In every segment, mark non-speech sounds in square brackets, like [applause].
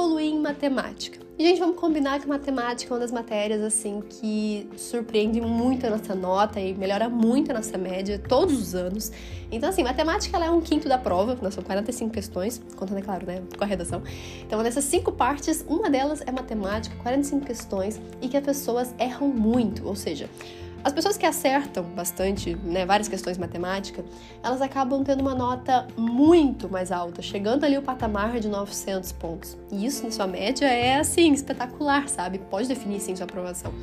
evoluir em matemática? Gente, vamos combinar que matemática é uma das matérias, assim, que surpreende muito a nossa nota e melhora muito a nossa média todos os anos. Então, assim, matemática ela é um quinto da prova, nós são 45 questões, contando, é claro, né, com a redação. Então, nessas cinco partes, uma delas é matemática, 45 questões, e que as pessoas erram muito, ou seja, as pessoas que acertam bastante, né, várias questões matemáticas, elas acabam tendo uma nota muito mais alta, chegando ali o patamar de 900 pontos. E isso, na sua média, é assim, espetacular, sabe? Pode definir sim sua aprovação.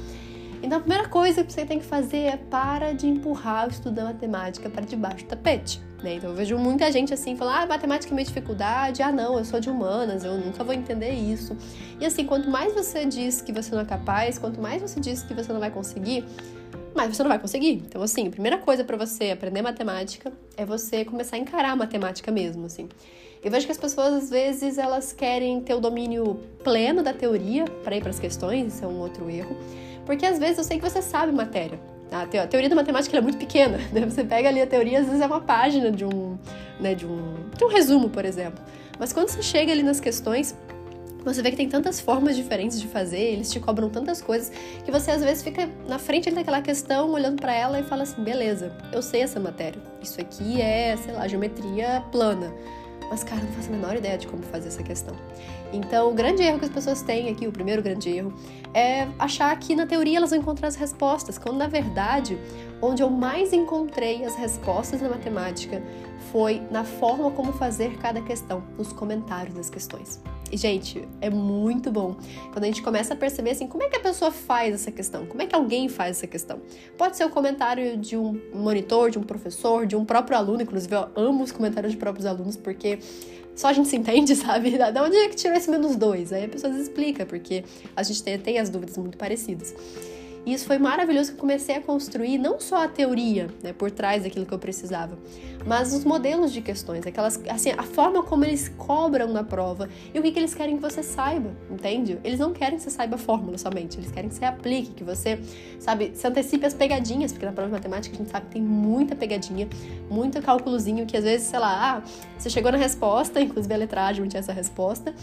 Então, a primeira coisa que você tem que fazer é para de empurrar o estudo da matemática para debaixo do tapete. Né? Então, eu vejo muita gente assim falando: ah, matemática é minha dificuldade, ah, não, eu sou de humanas, eu nunca vou entender isso. E assim, quanto mais você diz que você não é capaz, quanto mais você diz que você não vai conseguir, mas você não vai conseguir. Então, assim, a primeira coisa para você aprender matemática é você começar a encarar a matemática mesmo, assim. Eu vejo que as pessoas, às vezes, elas querem ter o domínio pleno da teoria para ir para as questões, isso é um outro erro. Porque, às vezes, eu sei que você sabe matéria. Tá? A teoria da matemática é muito pequena, [laughs] né? Você pega ali a teoria, às vezes é uma página de um, né, de um, de um resumo, por exemplo. Mas quando você chega ali nas questões, você vê que tem tantas formas diferentes de fazer, eles te cobram tantas coisas, que você às vezes fica na frente daquela questão, olhando para ela e fala assim: beleza, eu sei essa matéria. Isso aqui é, sei lá, geometria plana. Mas, cara, não faço a menor ideia de como fazer essa questão. Então, o grande erro que as pessoas têm aqui, o primeiro grande erro, é achar que na teoria elas vão encontrar as respostas, quando na verdade, onde eu mais encontrei as respostas na matemática foi na forma como fazer cada questão, nos comentários das questões. Gente, é muito bom quando a gente começa a perceber assim, como é que a pessoa faz essa questão? Como é que alguém faz essa questão? Pode ser o comentário de um monitor, de um professor, de um próprio aluno, inclusive eu amo os comentários de próprios alunos, porque só a gente se entende, [laughs] sabe? Da onde é que tirou esse menos dois? Aí a pessoa explica, porque a gente tem, tem as dúvidas muito parecidas. E isso foi maravilhoso que eu comecei a construir não só a teoria, né, por trás daquilo que eu precisava, mas os modelos de questões, aquelas, assim, a forma como eles cobram na prova e o que, que eles querem que você saiba, entende? Eles não querem que você saiba a fórmula somente, eles querem que você aplique, que você, sabe, se antecipe as pegadinhas, porque na prova de matemática a gente sabe que tem muita pegadinha, muito cálculozinho que às vezes, sei lá, ah, você chegou na resposta, [laughs] inclusive a letragem tinha essa resposta,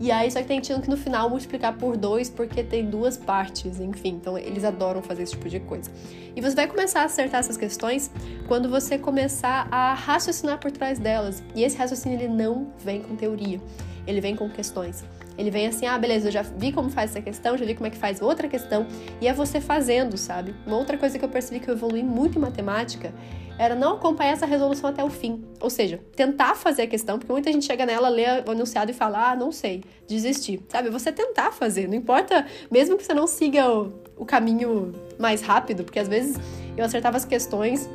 e aí, só que tem tido que no final multiplicar por dois, porque tem duas partes, enfim. Então, eles adoram fazer esse tipo de coisa. E você vai começar a acertar essas questões quando você começar a raciocinar por trás delas. E esse raciocínio, ele não vem com teoria, ele vem com questões. Ele vem assim, ah, beleza, eu já vi como faz essa questão, já vi como é que faz outra questão, e é você fazendo, sabe? Uma outra coisa que eu percebi que eu evolui muito em matemática era não acompanhar essa resolução até o fim. Ou seja, tentar fazer a questão, porque muita gente chega nela, lê o enunciado e fala, ah, não sei, desistir. Sabe? Você tentar fazer, não importa, mesmo que você não siga o, o caminho mais rápido, porque às vezes eu acertava as questões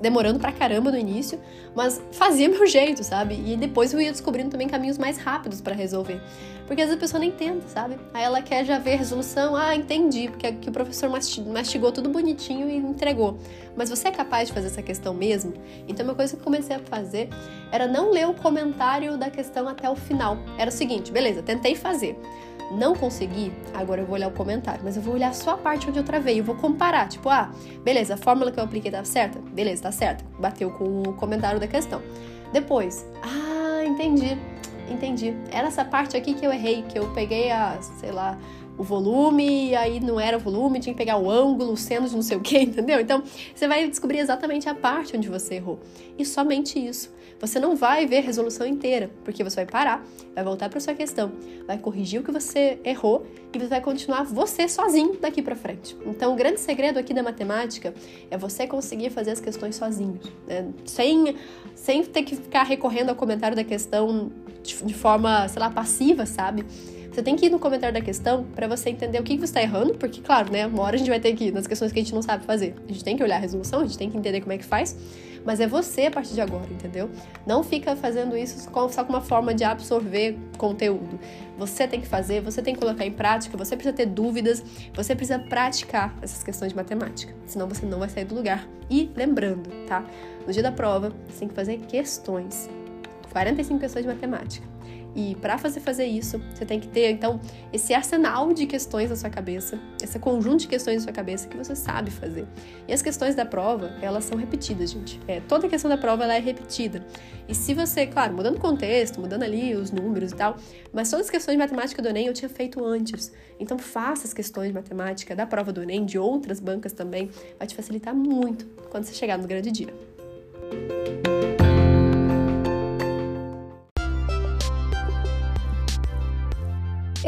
demorando pra caramba no início, mas fazia [laughs] meu jeito, sabe? E depois eu ia descobrindo também caminhos mais rápidos para resolver. Porque às vezes a pessoa nem tenta, sabe? Aí ela quer já ver a resolução, ah, entendi, porque que o professor mastigou tudo bonitinho e entregou. Mas você é capaz de fazer essa questão mesmo? Então uma coisa que eu comecei a fazer era não ler o comentário da questão até o final. Era o seguinte, beleza, tentei fazer não consegui, agora eu vou olhar o comentário, mas eu vou olhar só a parte onde eu travei, eu vou comparar, tipo, ah, beleza, a fórmula que eu apliquei tá certa? Beleza, tá certa. Bateu com o comentário da questão. Depois, ah, entendi, entendi. Era essa parte aqui que eu errei, que eu peguei a, sei lá, o volume, e aí não era o volume, tinha que pegar o ângulo, o seno de não sei o que, [laughs] entendeu? Então, você vai descobrir exatamente a parte onde você errou. E somente isso. Você não vai ver a resolução inteira, porque você vai parar, vai voltar para sua questão, vai corrigir o que você errou e você vai continuar você sozinho daqui para frente. Então, o grande segredo aqui da matemática é você conseguir fazer as questões sozinho, né? sem, sem ter que ficar recorrendo ao comentário da questão de, de forma, sei lá, passiva, sabe? Você tem que ir no comentário da questão para você entender o que, você está errando, porque, claro, né, uma hora a gente vai ter que ir nas questões que a gente não sabe fazer. A gente tem que olhar a resolução, a gente tem que entender como é que faz, mas é você a partir de agora, entendeu? Não fica fazendo isso só com uma forma de absorver conteúdo. Você tem que fazer, você tem que colocar em prática, você precisa ter dúvidas, você precisa praticar essas questões de matemática, senão você não vai sair do lugar. E lembrando, tá? No dia da prova, você tem que fazer questões. 45 questões de matemática. E para fazer fazer isso, você tem que ter então esse arsenal de questões na sua cabeça, esse conjunto de questões na sua cabeça que você sabe fazer. E as questões da prova, elas são repetidas, gente. É, toda questão da prova ela é repetida. E se você, claro, mudando o contexto, mudando ali os números e tal, mas todas as questões de matemática do Enem eu tinha feito antes. Então faça as questões de matemática da prova do Enem, de outras bancas também, vai te facilitar muito quando você chegar no grande dia.